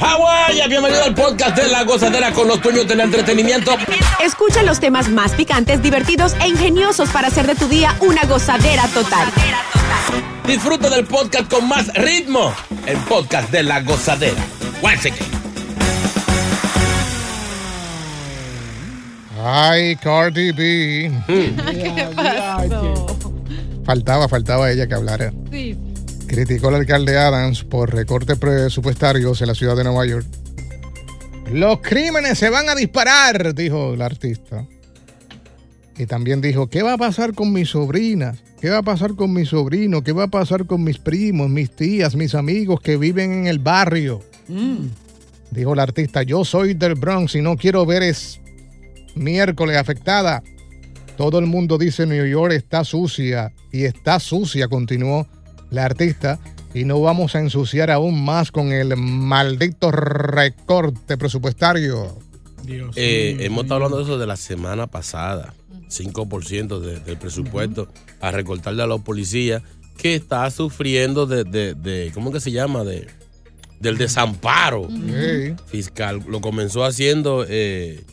Hawái, bienvenido al podcast de La Gozadera con los dueños del entretenimiento. Escucha los temas más picantes, divertidos e ingeniosos para hacer de tu día una gozadera total. Disfruta del podcast con más ritmo. El podcast de La Gozadera. Ay, Cardi B. Faltaba, faltaba ella que hablara. Sí. Criticó al alcalde Adams por recortes presupuestarios en la ciudad de Nueva York. Los crímenes se van a disparar, dijo el artista. Y también dijo, ¿qué va a pasar con mis sobrinas? ¿Qué va a pasar con mi sobrino? ¿Qué va a pasar con mis primos, mis tías, mis amigos que viven en el barrio? Dijo el artista, yo soy del Bronx y no quiero ver es miércoles afectada. Todo el mundo dice New York está sucia y está sucia, continuó la artista. Y no vamos a ensuciar aún más con el maldito recorte presupuestario. Eh, hemos estado hablando de eso de la semana pasada. 5% de- del presupuesto a recortarle a los policías que está sufriendo de, de- de- ¿cómo que se llama? De, del desamparo fiscal. Lo comenzó haciendo eh,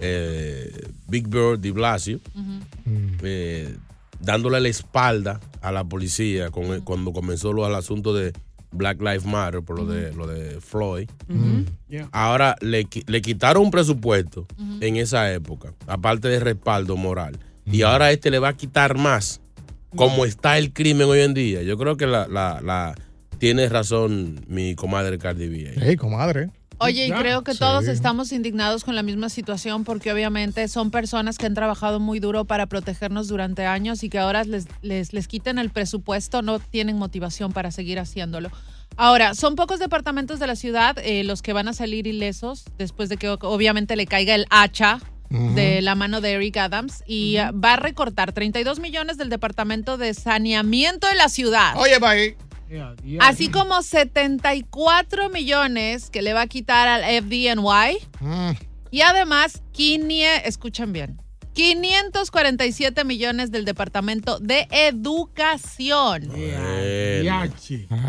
eh, Big Bird de Blasio, eh, dándole la espalda a la policía con cuando comenzó lo, el asunto de Black Lives Matter por lo de, lo de Floyd. Ahora le, le quitaron un presupuesto en esa época, aparte de respaldo moral. Y ahora este le va a quitar más. Como está el crimen hoy en día. Yo creo que la, la- la- tiene razón mi comadre Cardi B. Hey, comadre. Oye, y creo que Sí. todos estamos indignados con la misma situación porque obviamente son personas que han trabajado muy duro para protegernos durante años y que ahora les, les, les quiten el presupuesto, no tienen motivación para seguir haciéndolo. Ahora, son pocos departamentos de la ciudad eh, los que van a salir ilesos después de que obviamente le caiga el hacha de la mano de Eric Adams y va a recortar 32 millones del departamento de saneamiento de la ciudad. Oye, bye. Así como 74 millones que le va a quitar al FDNY. Mm. Y además, 500, escuchen bien, 547 millones del Departamento de Educación. Ay,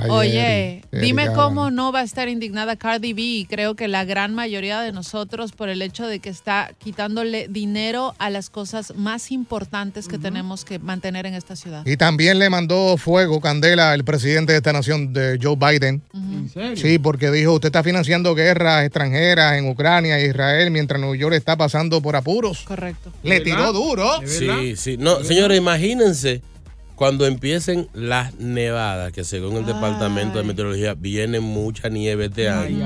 Oye, dime cómo no va a estar indignada Cardi B y creo que la gran mayoría de nosotros por el hecho de que está quitándole dinero a las cosas más importantes que tenemos que mantener en esta ciudad. Y también le mandó fuego, candela, el presidente de esta nación, de Joe Biden. Sí, porque dijo, usted está financiando guerras extranjeras en Ucrania e Israel mientras Nueva York está pasando por apuros. Correcto. Le tiró duro. Sí, sí. No, señores, imagínense cuando empiecen las nevadas, que según el Departamento de Meteorología viene mucha nieve este año.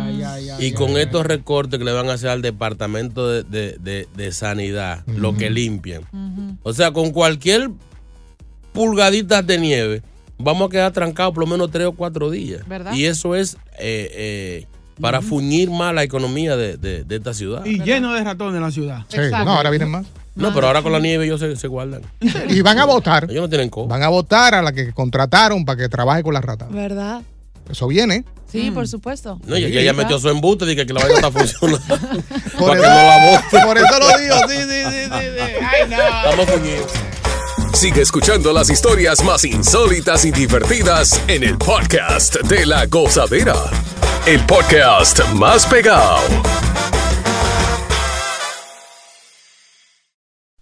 y con estos recortes que le van a hacer al Departamento de, de- de- de Sanidad, lo que limpian. O sea, con cualquier pulgadita de nieve, vamos a quedar trancados por lo menos tres o cuatro días. ¿Verdad? Y eso es eh, eh, para fuñir más la economía de, de- de esta ciudad. Y lleno de ratones en la ciudad. Sí, no, ahora vienen más. No, pero ahora con la nieve ellos se, se guardan. Y van a votar. Ellos no tienen co. Van a votar a la que contrataron para que trabaje con las ratas. ¿Verdad? Eso viene. Sí, por supuesto. No, y ella ya metió su embuste y que, que la vaina está funcionando. Por para eso- que no la vote. por eso lo digo, sí, sí, sí, sí, sí. Ay, no. Estamos fuñidos. Sigue escuchando las historias más insólitas y divertidas en el podcast de la gozadera. El podcast más pegado.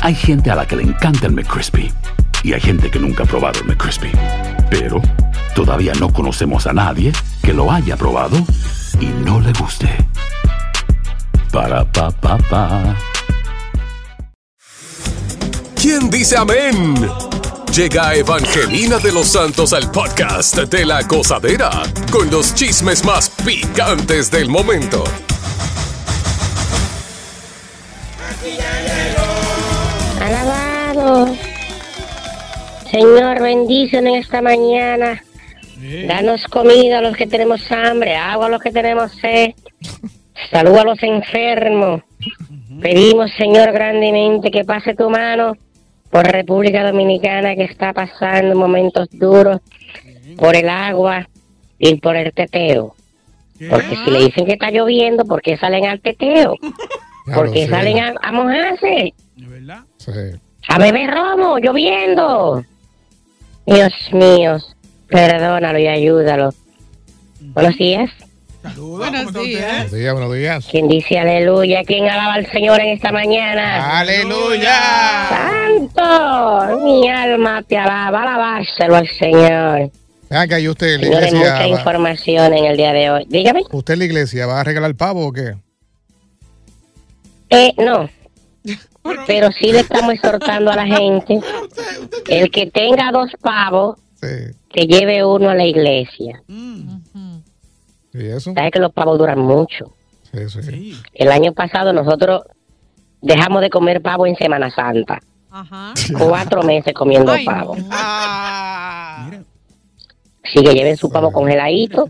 Hay gente a la que le encanta el McCrispy y hay gente que nunca ha probado el McCrispy. Pero todavía no conocemos a nadie que lo haya probado y no le guste. Para pa pa pa. ¿Quién dice amén? Llega Evangelina de los Santos al podcast de la gozadera con los chismes más picantes del momento. Alabado. Señor, bendición en esta mañana. Danos comida a los que tenemos hambre, agua a los que tenemos sed. Salud a los enfermos. Pedimos, Señor, grandemente que pase tu mano por República Dominicana que está pasando momentos duros por el agua y por el teteo. Porque si le dicen que está lloviendo, ¿por qué salen al teteo? ¿Por qué sé. salen a, a mojarse? Sí. A beber romo, lloviendo. Dios mío, perdónalo y ayúdalo. Buenos días. Buenos días. Buenos días, buenos días. ¿Quién dice aleluya? ¿Quién alaba al Señor en esta mañana? ¡Aleluya! ¡Santo! Mi alma te alaba, alabárselo al Señor. Que ahí usted, la iglesia. mucha va- información en el día de hoy. Dígame. ¿Usted en la iglesia va a regalar pavo o qué? Eh, no. Pero sí le estamos exhortando a la gente. El que tenga dos pavos, que lleve uno a la iglesia. ¿Y eso? Sabes que los pavos duran mucho. Sí, sí. El año pasado nosotros dejamos de comer pavo en Semana Santa. Cuatro meses comiendo Ay, no. pavo. Así que lleven su pavo congeladito,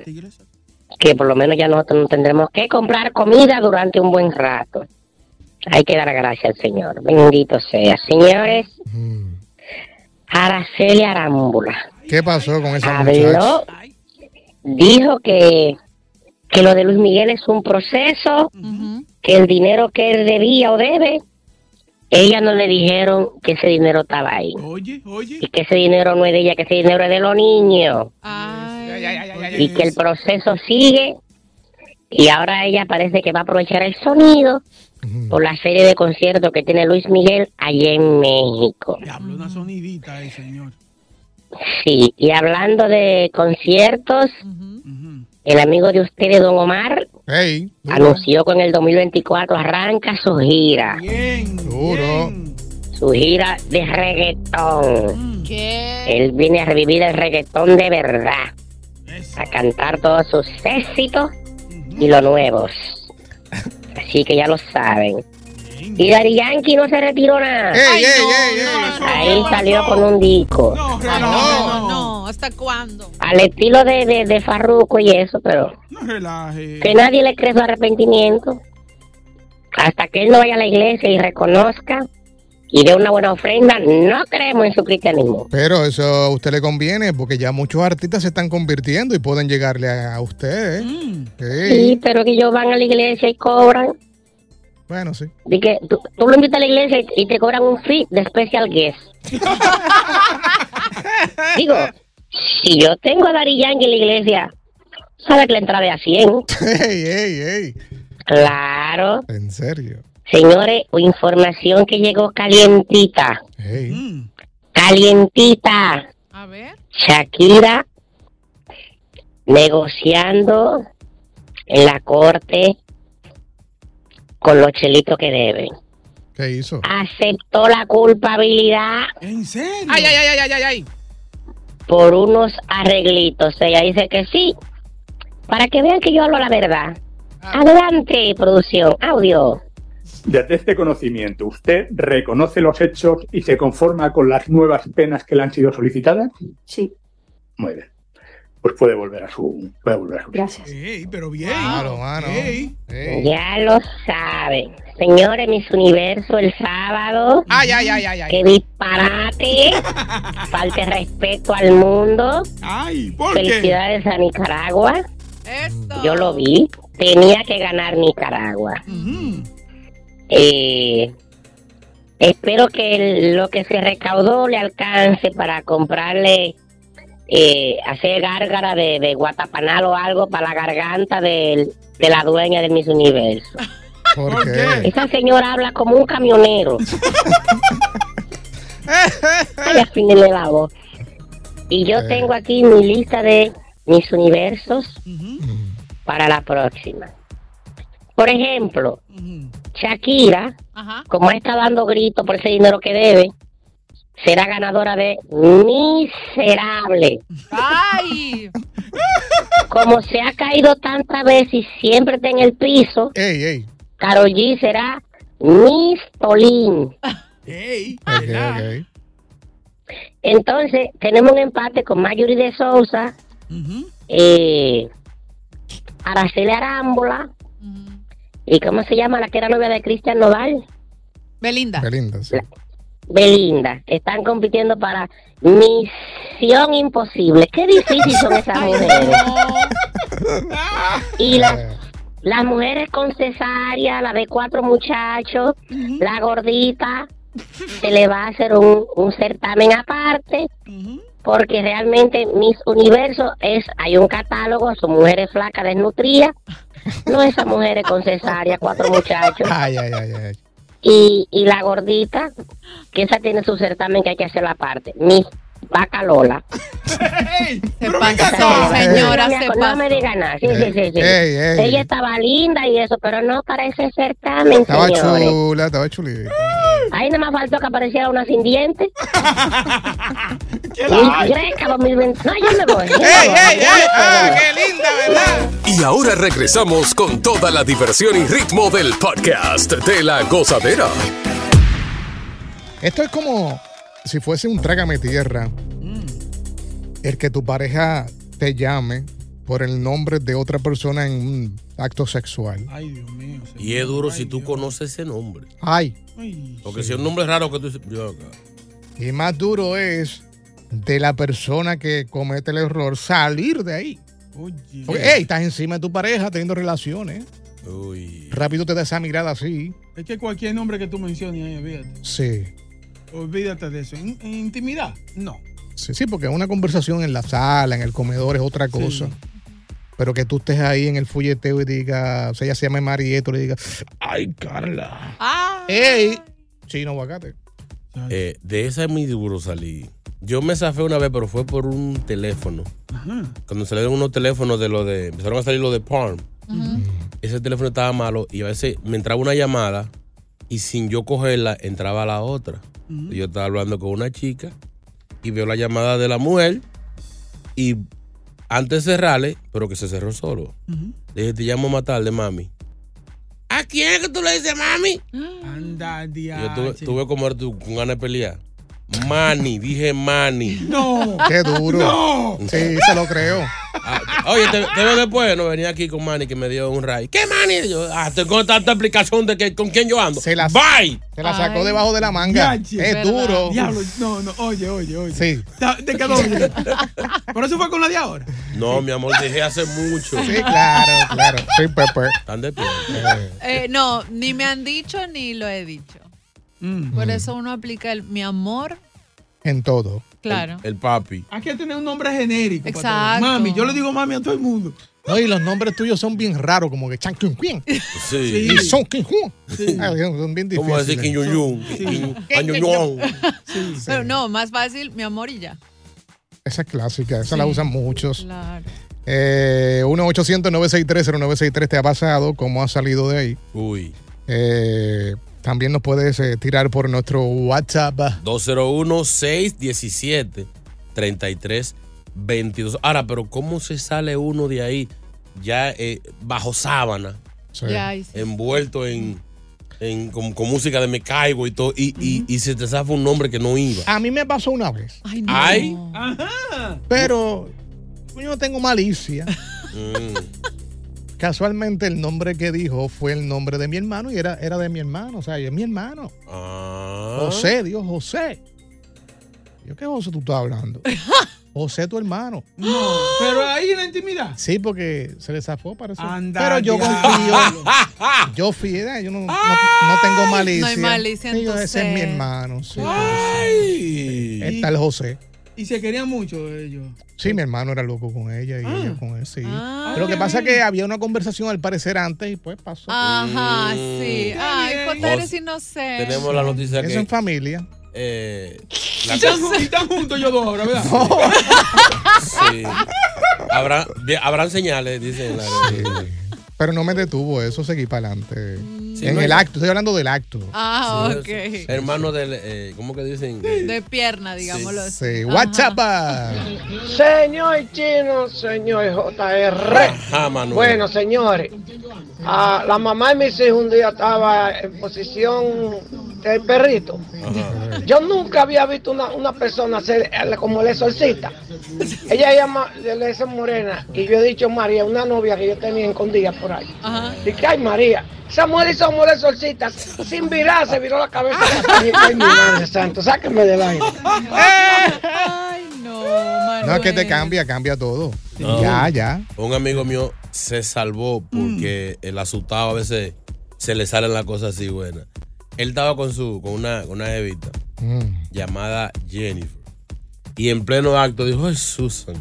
que por lo menos ya nosotros no tendremos que comprar comida durante un buen rato. Hay que dar gracias al Señor. Bendito sea. Señores, Araceli Arámbula ¿Qué pasó con esa habló, muchacha? dijo que, que lo de Luis Miguel es un proceso, que el dinero que él debía o debe, ella no le dijeron que ese dinero estaba ahí. Oye, oye. Y que ese dinero no es de ella, que ese dinero es de los niños. y que el proceso sigue. Y ahora ella parece que va a aprovechar el sonido por la serie de conciertos que tiene Luis Miguel allá en México. Diablo, una sonidita ahí, señor. Sí, y hablando de conciertos, el amigo de ustedes, don Omar, Hey, anunció que en el 2024 arranca su gira. duro. Su gira de reggaetón. ¿Qué? Él viene a revivir el reggaetón de verdad. A cantar todos sus éxitos y los nuevos. Así que ya lo saben. Y Dari Yankee no se retiró nada. ¡Ey, ey, ey, ey! Ahí salió con un disco. No, no, no. ¿Hasta cuándo? Al estilo de, de, de Farruko y eso, pero No relaje. que nadie le cree su arrepentimiento. Hasta que él no vaya a la iglesia y reconozca y dé una buena ofrenda, no creemos en su cristianismo. Pero eso a usted le conviene porque ya muchos artistas se están convirtiendo y pueden llegarle a, a usted. ¿eh? Mm. Sí. Sí, pero que ellos van a la iglesia y cobran. Bueno, sí. De que tú, tú lo invitas a la iglesia y, y te cobran un fee de special guest. Digo, si yo tengo a Dari Yankee en la iglesia, sabe que la entrada es a 100. ¡Ey, ey, ey! Claro. En serio. Señores, información que llegó calientita. Calientita. A ver. Shakira negociando en la corte con los chelitos que deben. ¿Qué hizo? aceptó la culpabilidad ¿En serio? Ay, ay, ay, ay, ay, ay. por unos arreglitos. Ella dice que sí. Para que vean que yo hablo la verdad. Adelante, producción. Audio. Desde este conocimiento, ¿usted reconoce los hechos y se conforma con las nuevas penas que le han sido solicitadas? Sí. Muy bien. Pues puede volver a su. Puede volver a su. Gracias. Ey, pero bien. Claro, mano. Ey. Ya lo saben. Señores, Miss Universo el sábado. Ay, ay, ay, ay, ay. ¡Qué disparate! Falte respeto al mundo. Ay, ¿por qué? Felicidades a Nicaragua. Esto. Yo lo vi. Tenía que ganar Nicaragua. Ujú. Eh, espero que lo que se recaudó le alcance para comprarle, eh, hacer gárgara de, de guatapanal o algo para la garganta del- de la dueña de Miss Universo. ¿Por, ¿Por qué? Esa señora habla como un camionero. Ay, afínele la voz. Y yo Eh. tengo aquí mi lista de mis universos Ujú. para la próxima. Por ejemplo. Shakira, Ajá. como está dando gritos por ese dinero que debe, será ganadora de Miserable. ¡Ay! Como se ha caído tantas veces y siempre está en el piso, Ey, ey. Karol G será Miss Tolín. Ey. Entonces, tenemos un empate con Mayuri de Sousa, Ujú. eh, Araceli Arámbola. Y ¿cómo se llama la que era novia de Cristian Nodal? Belinda. Qué linda, sí. Belinda. Están compitiendo para Misión Imposible. Qué difícil son esas mujeres. Y las, Eh, las mujeres con cesárea, la de cuatro muchachos, la gordita, se le va a hacer un, un certamen aparte. Ujú. Porque realmente Miss Universo es, hay un catálogo, son mujeres flacas, desnutridas, no esas mujeres con cesárea, cuatro muchachos. Ay, ay, ay, ay. Y, y la gordita, que esa tiene su certamen que hay que hacerla aparte. Miss Vaca Lola. Ey, Se pasó, señora, no, me, se acu- no me pasó. diga nada. Sí, sí, sí, sí. Ey, ey. Ella estaba linda y eso, pero no para ese certamen, Estaba señores. chula, estaba chulita. Ahí nada más faltó que apareciera una sin dientes. ¿Qué la hay? Greca 2020. No, yo me voy. ¡Ey, ey, ey! ¡Ah, qué linda, verdad! Y ahora regresamos con toda la diversión y ritmo del podcast de la gozadera. Esto es como si fuese un trágame tierra. El que tu pareja te llame por el nombre de otra persona en un acto sexual. Ay, Dios mío. señor. Y es duro si tú Dios. conoces ese nombre. Ay, Ay, Porque si es un nombre raro que tú dices, y más duro es de la persona que comete el error salir de ahí. Oye. Porque, hey, estás encima de tu pareja teniendo relaciones. Uy. Rápido te da esa mirada así. Es que cualquier nombre que tú menciones ahí, olvídate. Sí. Olvídate de eso. En, en intimidad, no. Sí, sí, porque una conversación en la sala, en el comedor es otra cosa. Sí. Pero que tú estés ahí en el folleteo y diga, o sea, ella se llama Marieto, le diga, ay, Carla. Ah. ¡Ey! Chino aguacate. Eh, de esa es muy duro salir. Yo me zafé una vez, pero fue por un teléfono. Ajá. Cuando salieron unos teléfonos de lo de. Empezaron a salir los de Palm. Ujú. Ese teléfono estaba malo y a veces me entraba una llamada y sin yo cogerla entraba la otra. Yo estaba hablando con una chica y veo la llamada de la mujer y antes de cerrarle, pero que se cerró solo. Le dije, te llamo más tarde, mami. ¿A quién es que tú le dices, mami? Anda, Y diache. yo tuve, tuve como tú con ganas de pelear. Mani, dije Mani. No. Qué duro. No. Sí, se lo creo. Ah, oye, te, te veo después. No, venía aquí con Manny que me dio un ray. ¿Qué Manny? Yo, ah, tengo tanta explicación de que con quién yo ando. Se la- Bye. Se la sacó Ay. debajo de la manga. Es ¿verdad? duro. Diablo, no, no, oye, oye, oye. Sí. Te, quedó bien. Por eso fue con la de ahora. No, mi amor, dejé hace mucho. Sí, claro, claro. Sí, Pepe. Están de pie. Eh, no, ni me han dicho ni lo he dicho. Mm. Por eso uno aplica el mi amor, En todo. Claro. El papi. Hay que tener un nombre genérico. para Exacto. todo. Mami, yo le digo mami a todo el mundo. No, y los nombres tuyos son bien raros, como que Chan Quin Quin. Sí. Y Son Quin. Ah, Son bien difíciles. ¿Cómo decir Kim? Sí. Kim- Añoñón. Sí. Pero no, más fácil, mi amor y ya. Esa es clásica, esa la Sí. usan muchos. Claro. Eh, 1-800-963-0963 te ha pasado, cómo has salido de ahí. Uy. Eh, También nos puedes eh, tirar por nuestro WhatsApp. 201-617-3322. Ahora, pero ¿cómo se sale uno de ahí ya eh, bajo sábana? Sí. Envuelto en, en- con, con música de Me Caigo y todo. Y, y- y se te zafa un nombre que no iba. A mí me pasó una vez. Ay, no. Ay. Pero yo no tengo malicia. Mm. Casualmente el nombre que dijo fue el nombre de mi hermano y era, era de mi hermano. O sea, es mi hermano. Ah. José, Dios, José. Yo, ¿qué José tú estás hablando? José, tu hermano. No, pero ahí en la intimidad. Sí, porque se le zafó para eso. Anda, Pero yo confío. yo fío, yo no, no- no tengo malicia. No hay malicia en Sí, tu ese es mi hermano. Sí, Ay. Está el José. Y se querían mucho ellos. Sí, mi hermano era loco con ella y Ah. ella con él, sí. Ah. Pero lo que pasa es que había una conversación al parecer antes y pues pasó. Ajá, sí. Ay, Jota, eres Jos- inocente. Tenemos la noticia Eso que. en familia. eh, Y la están, y están juntos ellos dos ahora, ¿verdad? Sí. Habrá, bien, habrán señales, dicen. la- Pero no me detuvo, eso seguí para adelante. Sí, en no, el acto, estoy hablando del acto. Ah, Sí, ok. Hermano del. eh, ¿Cómo que dicen? De pierna, digámoslo así. Sí. WhatsApp. Señor Chino, señor JR. Ajá, Manuel. Bueno, señores, la mamá de mis hijos un día estaba en posición del perrito. Ajá. Yo nunca había visto una, una persona hacer eh, como el exorcista. Ella llama, le dice Morena, y yo he dicho María, una novia que yo tenía escondida por ahí. Ajá. Dije, ay María, esa mujer hizo como el exorcista, sin virar, se viró la cabeza. Ay, ay, mi madre santo, sáquenme del aire. Ay, no, Manuel. No, es que te cambia, cambia todo. No. Ya, ya. Un amigo mío se salvó porque el asustado a veces se le salen las cosas así buenas. Él estaba con su, con una, con una jevita Mm. llamada Jennifer. Y en pleno acto dijo, es Susan.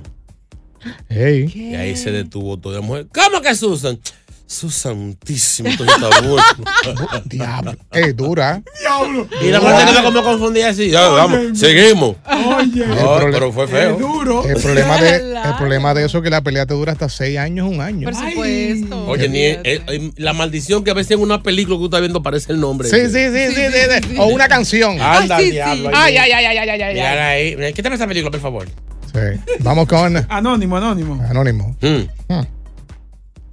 Hey. Y ahí se detuvo toda la mujer. ¿Cómo que Susan? Susantísimo, esto está bueno. Diablo. Es dura. Diablo. Y la mujer se quedó como confundida así. Ya, vamos, seguimos. Oye, No, pero fue feo. es duro. El problema, de, el problema de eso es que la pelea te dura hasta seis años, un año. Por supuesto. Oye, ni, eh, eh, la maldición que a veces en una película que tú estás viendo parece el nombre. Sí, sí, sí, sí, sí, sí. O una canción. Anda, Ay, sí, diablo. sí. Ay, ay, ay, ay, ay, ay, ay. Mira ahí. Quítame esa película, por favor. Sí. Vamos con Anónimo, anónimo. Anónimo. Mm. Hmm.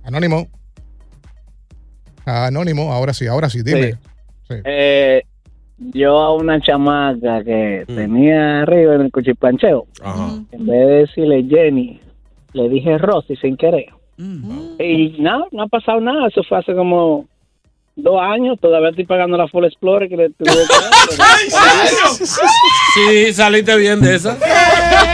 Anónimo. Anónimo, ahora sí, ahora sí, dime. Sí. Eh, yo a una chamaca que tenía arriba en el cuchiplancheo, Ajá. en vez de decirle Jenny, le dije Rosy sin querer. Y no, no ha pasado nada. Eso fue hace como dos años. Todavía estoy pagando la Full Explorer que le tuve que dar. Sí, saliste bien de esa.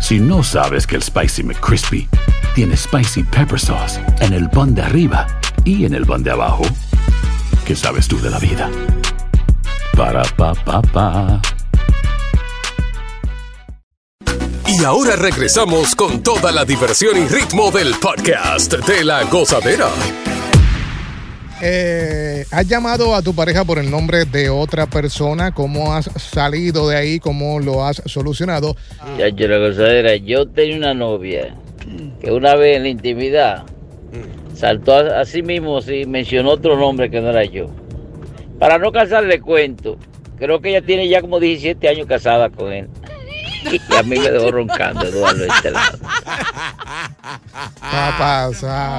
Si no sabes que el Spicy McCrispy tiene Spicy Pepper Sauce en el pan de arriba y en el pan de abajo, ¿qué sabes tú de la vida? Para, pa, pa, pa. Y ahora regresamos con toda la diversión y ritmo del podcast de la gozadera. Eh, ¿Has llamado a tu pareja por el nombre de otra persona? ¿Cómo has salido de ahí? ¿Cómo lo has solucionado? Ya, yo la gozadera, yo tenía una novia que una vez en la intimidad saltó a, sí mismo, sí, mencionó otro nombre que no era yo. Para no cansarle cuento, creo que ella tiene ya como 17 años casada con él. Y a mí me dejó roncando Eduardo de este lado.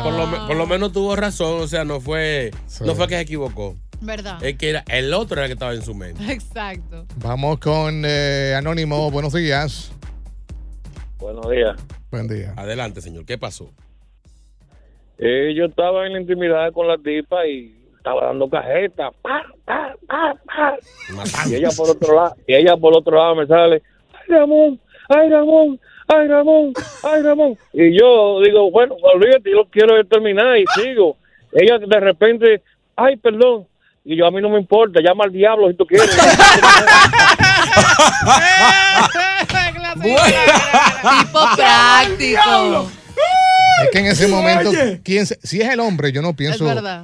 Por lo, me- por lo menos tuvo razón, o sea, no fue, no fue que se equivocó. ¿Verdad? Es que era el otro era el que estaba en su mente. Exacto. Vamos con eh, Anónimo. Buenos días. Buenos días. Buen día. Adelante, señor. ¿Qué pasó? Eh, yo estaba en la intimidad con la tipa y estaba dando cajeta. Pa, pa, pa, pa. Y ella por otro lado, y ella por otro lado me sale, Ramón, ay Ramón, ay Ramón, ay Ramón. Y yo digo, bueno, olvídate, yo quiero terminar y sigo. Ella de repente, ay, perdón. Y yo, a mí no me importa, llama al diablo si tú quieres. Tipo práctico. Es que en ese momento. ¿quién se- si es el hombre, yo no Es pienso verdad.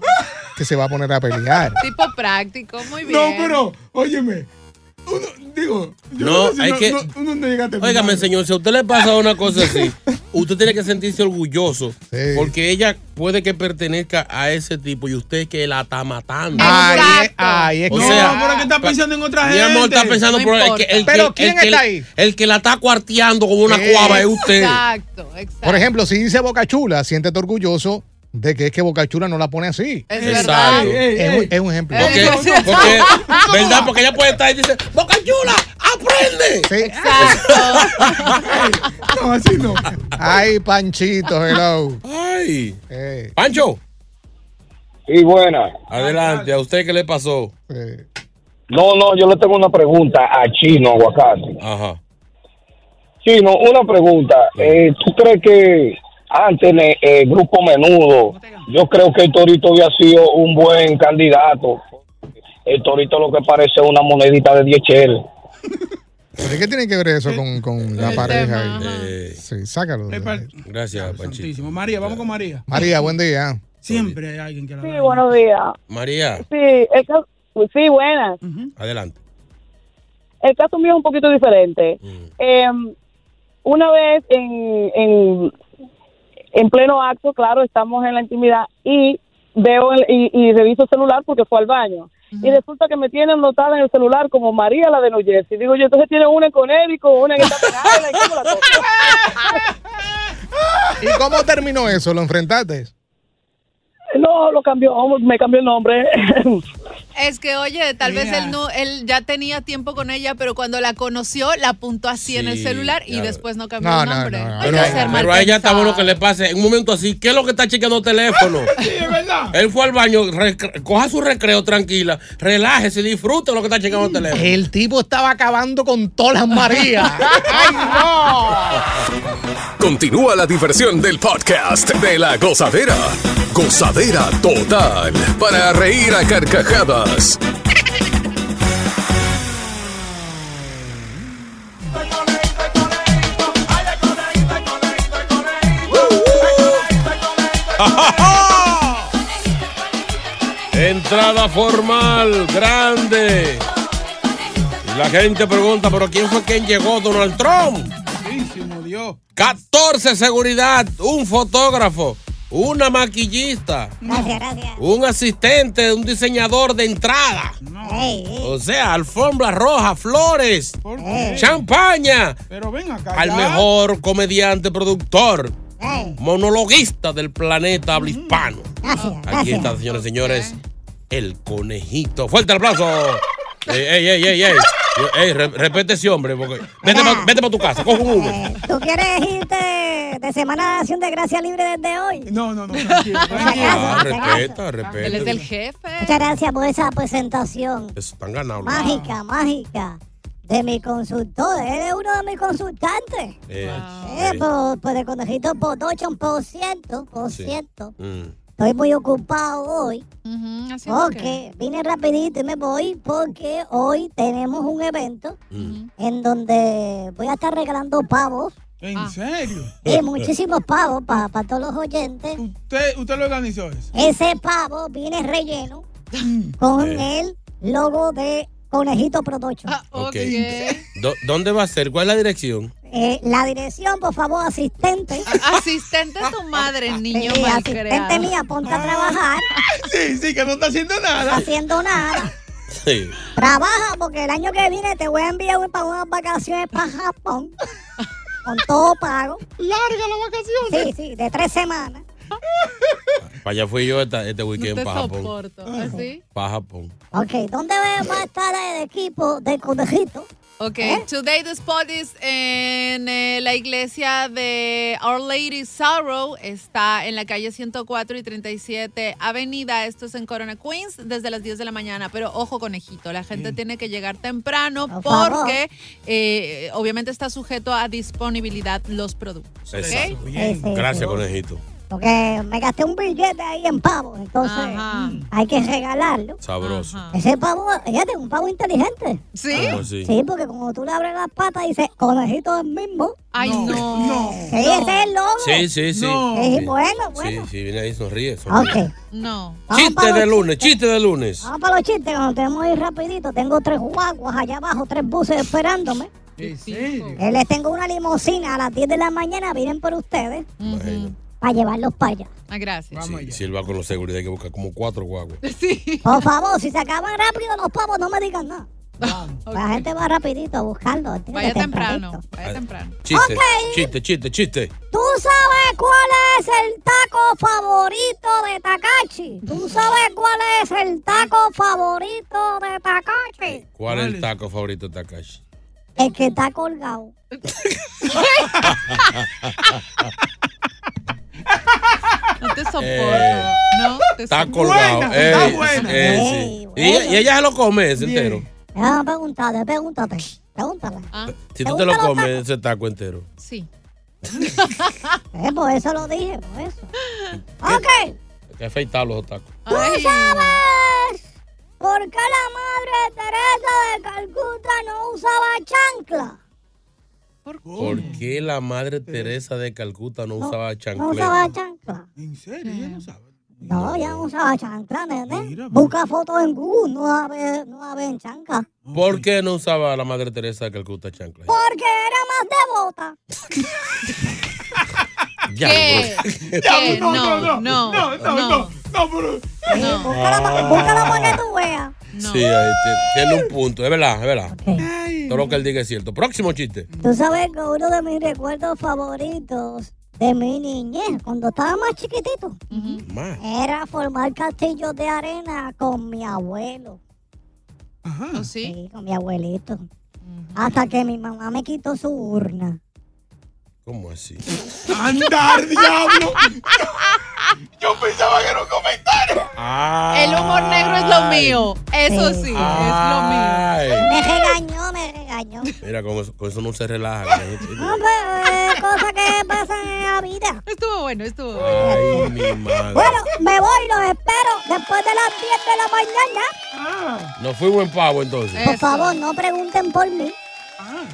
que se va a poner a pelear. Tipo práctico, muy bien. No, pero, óyeme. Uno, digo, yo No, sé si hay que- no. Óigame, señor, si a usted le pasa una cosa así, usted tiene que sentirse orgulloso porque ella puede que pertenezca a ese tipo y usted que la está matando. Ay, ay, es O que- sea, no, pero que está pensando en otra Mi gente. amor está pensando, No pero el importa. que, el Pero que- ¿quién el que- está ahí? El que la está cuarteando como una cuava es usted. Exacto, exacto. Por ejemplo, si dice Boca Chula, siéntete orgulloso de que es que Boca Chula no la pone así. Es Exacto. verdad. Es, un, es un ejemplo. Porque, porque, ¿verdad? Porque ella puede estar y dice, Boca Chula, aprende. Sí. No, así no. Ay, Panchito, hello. Ay. Eh, Pancho. Y buena. Adelante, ¿a usted qué le pasó? eh. No, no, yo le tengo una pregunta a Chino Aguacate. Ajá. Chino, una pregunta. Eh, ¿Tú crees que antes en el eh, grupo menudo, yo creo que el Torito había sido un buen candidato? El Torito lo que parece es una monedita de 10 cheles. ¿Pero qué tiene que ver eso con, con la pareja? Eh, Sí, sácalo. Eh, gracias, Panchito. María, vamos con María. María, buen día. Siempre hay alguien que la Sí, da. buenos días. María, Sí, el caso, sí, buenas. adelante. El caso mío es un poquito diferente. Eh, una vez en, en, en pleno acto, claro, estamos en la intimidad y veo el- y, y reviso el celular porque fue al baño. Y resulta que me tienen anotada en el celular como María la de New Jersey. Digo yo, entonces tiene una en Conérico, una en esta penal, ¿y cómo la? ¿Y cómo terminó eso? ¿Lo enfrentaste? No, lo cambió, me cambió el nombre. Es que, oye, tal vez él no, él ya tenía tiempo con ella, pero cuando la conoció, la apuntó así en el celular y después no cambió No, el no, nombre. no, no. Hay Pero, que ser mal pero a ella está bueno que le pase en un momento así. ¿Qué es lo que está chequeando el teléfono? Sí, es verdad. Él fue al baño, coja su recreo tranquila, relájese, disfrute lo que está chequeando el teléfono. El tipo estaba acabando con todas las Marías. ¡Ay, no! Continúa la diversión del podcast de la gozadera. Gozadera total. Para reír a carcajadas. Entrada formal, grande. Y la gente pregunta, ¿pero quién fue quien llegó? Donald Trump. Santísimo Dios. 14 seguridad, un fotógrafo, una maquillista, Gracias, gracias. un asistente, un diseñador de entrada. Ey. O sea, alfombra roja, flores, qué? champaña. Pero ven acá. Al mejor comediante, productor, monologuista del planeta habla hispano. Gracias, Aquí gracias. está, señores y señores, el conejito. Fuerte el aplauso. Ey, ey, ey, ey, ey. Ey, re- respete ese hombre, porque vete para tu casa, coge un Uber. Eh, ¿Tú quieres irte de Semana de Acción de Gracia Libre desde hoy? No, no, no, tranquilo. Ah, respeta, respeta. Él es el jefe. Muchas gracias por esa presentación Eso, están ganados. mágica, mágica de mi consultor. Él es uno de mis consultantes. Eh, Eh, sí. por, por el conejito por ciento, por Sí. ciento. Mm. Estoy muy ocupado hoy. Ujú, ¿haciendo qué? Porque vine rapidito y me voy porque hoy tenemos un evento Mm. en donde voy a estar regalando pavos. ¿En serio? Y muchísimos pavos para todos los oyentes. ¿Usted, usted lo organizó eso? Ese pavo viene relleno con el logo de Conejito Production. Ok. Do- ¿Dónde va a ser? ¿Cuál es la dirección? Eh, la dirección, por favor, asistente. Asistente de tu madre, niño Sí, asistente mía, ponte a trabajar. Sí, sí, que no está haciendo No está nada. haciendo nada. Sí. Trabaja porque el año que viene te voy a enviar para unas vacaciones para Japón. Con todo pago. Larga la vacación. Sí, sí, de tres semanas. Para allá fui yo esta- este weekend para Japón. ¿Así? Para Japón. Ok, ¿dónde va a estar el equipo de Conejito? Ok, ¿Eh? today the spot is en eh, la iglesia de Our Lady Sorrow. Está en la calle 104 y 37 Avenida. Esto es en Corona, Queens, desde las 10 de la mañana. Pero ojo, conejito, la gente tiene que llegar temprano Por porque eh, obviamente está sujeto a disponibilidad los productos. ¿ok? Exacto. Sí, sí, Gracias, conejito. Porque me gasté un billete ahí en pavo, entonces mm, hay que regalarlo. Sabroso. Ese pavo, fíjate, un pavo inteligente. ¿Sí? ¿Cómo así? Sí, porque como tú le abres las patas, dice, conejito el mismo. Ay, no. Sí, ese es el logo. Sí, sí, sí. Sí, bueno, Sí, bueno. sí, viene ahí, sonríe. sonríe. Ok. No. Chiste de lunes, chiste de lunes. Vamos para los chistes, cuando tenemos ir rapidito. Tengo tres guaguas allá abajo, tres buses esperándome. ¿En serio? Eh, les tengo una limusina a las 10 de la mañana, vienen por ustedes para llevarlos para allá. Ah, gracias. Sí, si él va con la seguridad hay que buscar como cuatro guaguas. Por favor, si se acaban rápido los pavos, no me digan nada. La gente va rapidito a buscarlo. Vaya temprano, Tempranito. vaya temprano. Chiste, chiste, chiste, chiste. ¿Tú sabes cuál es el taco favorito de Takachi? ¿Tú sabes cuál es el taco favorito de Takachi? ¿Cuál es el taco favorito de Takashi? El que está colgado. No te soporto. Eh, no te Está soporto. colgado. Buena, Ey, está buena. ey, sí. Ey, Y, ella, y ella se lo come ese entero. Déjame preguntarle, pregúntate. Pregúntale. Si tú te lo comes ese taco entero. Sí. Eh, por eso lo dije, por eso. Ok. Hay que afeitar los tacos. ¿Tú sabes por qué la madre Teresa de Calcuta no usaba chancla? ¿Por qué la madre Teresa de Calcuta no usaba No chancleta? usaba chancla. ¿En serio? Ella no sabe. No, ya no usaba chancla, nene. Busca fotos en Google, no la ve, no la ve en chancla. ¿Por qué no usaba la madre Teresa de Calcuta chancla? Porque era más devota. Ya, ¿Qué? ¿Qué? no, No, no, no, no, no, no, no, no, pero- No. Búscala para búscala para que tú veas. Sí, ahí tiene, tiene un punto. Es verdad, es verdad. Todo lo que él diga es cierto. Próximo chiste. Tú sabes que uno de mis recuerdos favoritos de mi niñez, cuando estaba más chiquitito, era formar castillos de arena con mi abuelo. ¿Oh, sí? con mi abuelito. Hasta que mi mamá me quitó su urna. ¿Cómo así? ¡Andar, diablo! Yo pensaba que era un comentario. Ah. El humor negro es lo mío. Eso sí, Ay. Me regañó, Mira, con eso, con eso no se relaja. No, pero es cosa que pasan en la vida. Estuvo bueno, estuvo bueno. Ay, mi madre. Bueno, me voy, los espero después de las 10 de la mañana. No fui buen pavo entonces. Por favor, no pregunten por mí.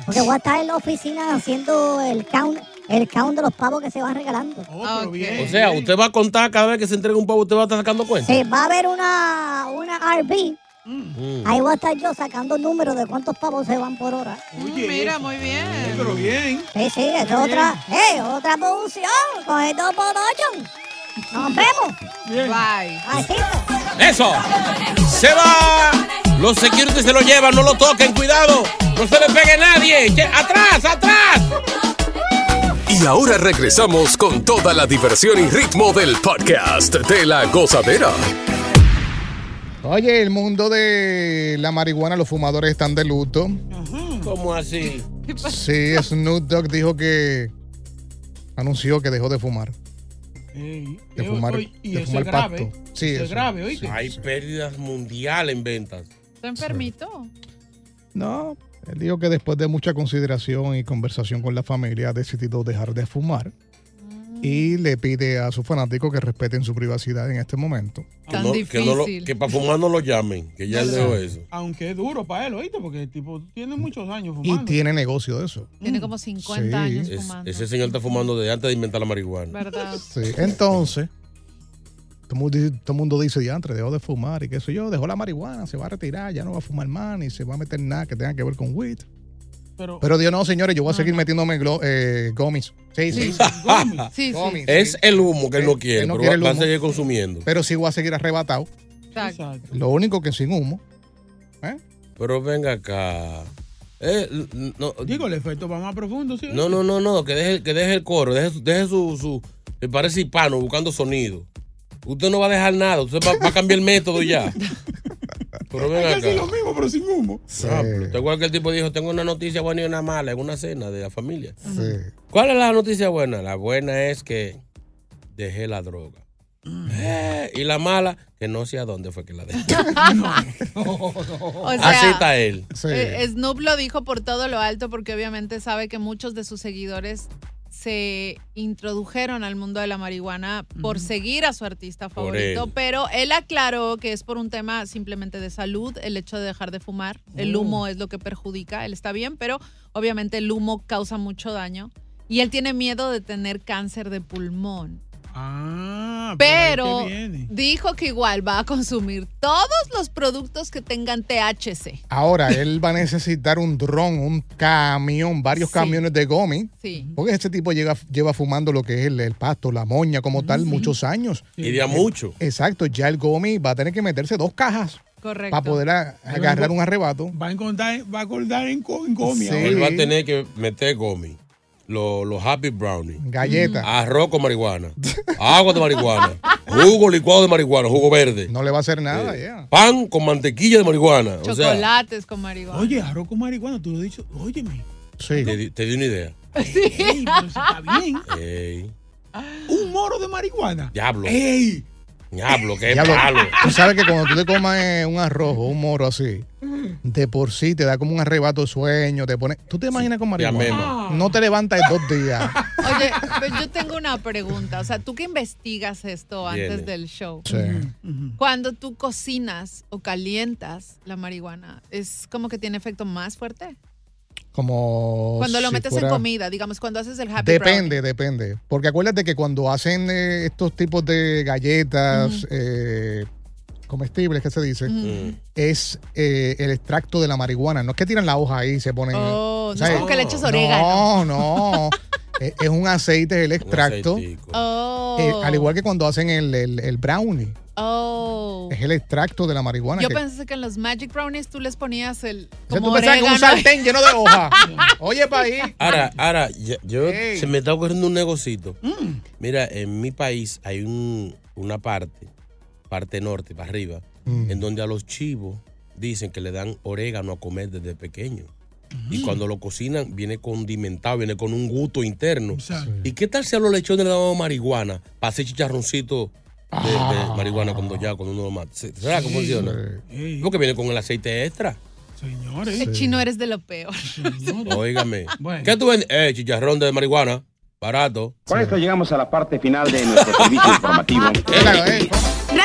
Porque voy a estar en la oficina haciendo el count, el count de los pavos que se van regalando. O sea, usted va a contar cada vez que se entrega un pavo, usted va a estar sacando cuenta. Sí, va a haber una, una RB. Mm. Ahí voy a estar yo sacando números de cuántos pavos se van por hora. Mira, muy bien. Pero bien. Sí, sí, es otra, hey, otra producción con el dos production. Nos vemos. Bye. ¡Eso! ¡Se va! Los securities se lo llevan, no lo toquen, cuidado. No se le pegue nadie. ¡Que- ¡Atrás, atrás! Y ahora regresamos con toda la diversión y ritmo del podcast de la gozadera. Oye, el mundo de la marihuana, los fumadores están de luto. ¿Cómo así? Sí, Snoop Dogg dijo que anunció que dejó de fumar. Ey, De eh, fumar, y de eso fumar es grave. Sí, Eso es grave, oíste. Hay pérdidas mundiales en ventas. ¿Está enfermito? No, él dijo que después de mucha consideración y conversación con la familia ha decidido dejar de fumar y le pide a sus fanáticos que respeten su privacidad en este momento. Que, no- que no lo- que para fumar no lo llamen, que ya él dejó eso. Aunque es duro para él, oíste, porque el tipo tiene muchos años Y fumando. tiene negocio de eso. Tiene como 50 Sí. años Es- fumando. ese señor está fumando desde antes de inventar la marihuana. ¿Verdad? Sí, entonces, todo el mundo dice, todo el mundo dice, diantre, dejó de fumar y qué sé yo, dejó la marihuana, se va a retirar, ya no va a fumar más, ni se va a meter nada que tenga que ver con weed. Pero, Pero Dios no, señores, yo voy a seguir metiéndome glo- eh, gomis. Sí, sí. Sí, sí. Gomis, Es sí. el humo que él no quiere, Él no pero quiere el va, va a seguir consumiendo. Pero sí voy a seguir arrebatado. Exacto. Lo único que sin humo. Pero venga acá. Eh, no, Digo, el efecto va más profundo, ¿sí? no, no, no, no, que deje, que deje el coro, deje, su- deje su, su. Me parece hispano buscando sonido. Usted no va a dejar nada, usted va, va a cambiar el método ya. Pero ven acá. lo mismo, pero sin humo. Diablo, ¿Te acuerdas que el tipo dijo, tengo una noticia buena y una mala en una cena de la familia? Sí. ¿Cuál es la noticia buena? La buena es que dejé la droga. Eh, y la mala, que no sé a dónde fue que la dejé. O Así sea, está él. eh, Snoop lo dijo por todo lo alto porque obviamente sabe que muchos de sus seguidores se introdujeron al mundo de la marihuana por seguir a su artista favorito, él. pero él aclaró que es por un tema simplemente de salud, el hecho de dejar de fumar. El Oh. humo es lo que perjudica, él está bien, pero obviamente el humo causa mucho daño y él tiene miedo de tener cáncer de pulmón. Ah, Pero dijo que igual va a consumir todos los productos que tengan THC. Ahora, él va a necesitar un dron, un camión, varios camiones de gomi. Sí. Porque este tipo llega, lleva fumando lo que es el, el pasto, la moña como tal, muchos años. Y de a mucho. Exacto, ya el gomi va a tener que meterse dos cajas Correcto. para poder a- agarrar un arrebato. Va a encontrar, va a acordar en, en gomi Sí. Él va a tener que meter gomi. Los los Happy Brownie. Galleta. Arroz con marihuana. Agua de marihuana. Jugo licuado de marihuana. Jugo verde. No le va a hacer nada, ya. Pan con mantequilla de marihuana. O sea, Chocolates con marihuana. Oye, arroz con marihuana, tú lo has dicho. Óyeme. te, di- te di una idea. Ey, pero si está bien. Ey, Un moro de marihuana. diablo. Ey. Diablo, qué Diablo, palo. Tú sabes que cuando tú te comas eh, un arroz o un moro así, de por sí te da como un arrebato de sueño, te pone. ¿Tú te imaginas con marihuana? No te levantas en dos días. Oye, pero yo tengo una pregunta. O sea, tú que investigas esto antes Viene. del show. Sí. Cuando tú cocinas o calientas la marihuana, ¿es como que tiene efecto más fuerte? Como. Cuando lo si metes fuera- en comida, digamos, cuando haces el happy Depende, depende. Porque acuérdate que cuando hacen eh, estos tipos de galletas eh, comestibles, que se dice, Ujú. es eh, el extracto de la marihuana. No es que tiran la hoja ahí y se ponen. Oh, no es como que le eches orégano. No, no. es, es un aceite, es el extracto. Oh. Eh, al igual que cuando hacen el, el- el brownie, Oh. es el extracto de la marihuana. Yo que- pensé que en los Magic Brownies tú les ponías el. O sea, Como tú pensabas que un sartén lleno de hoja. Oye, país. Ahora, ahora, yo se me está ocurriendo un negocito. Mm. Mira, en mi país hay un, una parte, parte norte, para arriba, Mm. en donde a los chivos dicen que le dan orégano a comer desde pequeño. Y cuando lo cocinan, viene condimentado, viene con un gusto interno. ¿Y qué tal si a los lechones le damos marihuana para hacer chicharroncito de, de Ah. marihuana cuando ya, cuando uno lo mata? ¿Será que funciona? Porque viene con el aceite extra. Señores. El chino eres de lo peor. Óigame. ¿Qué tú vendes? Eh, chicharrón de marihuana. Barato. Con esto llegamos a la parte final de nuestro servicio informativo.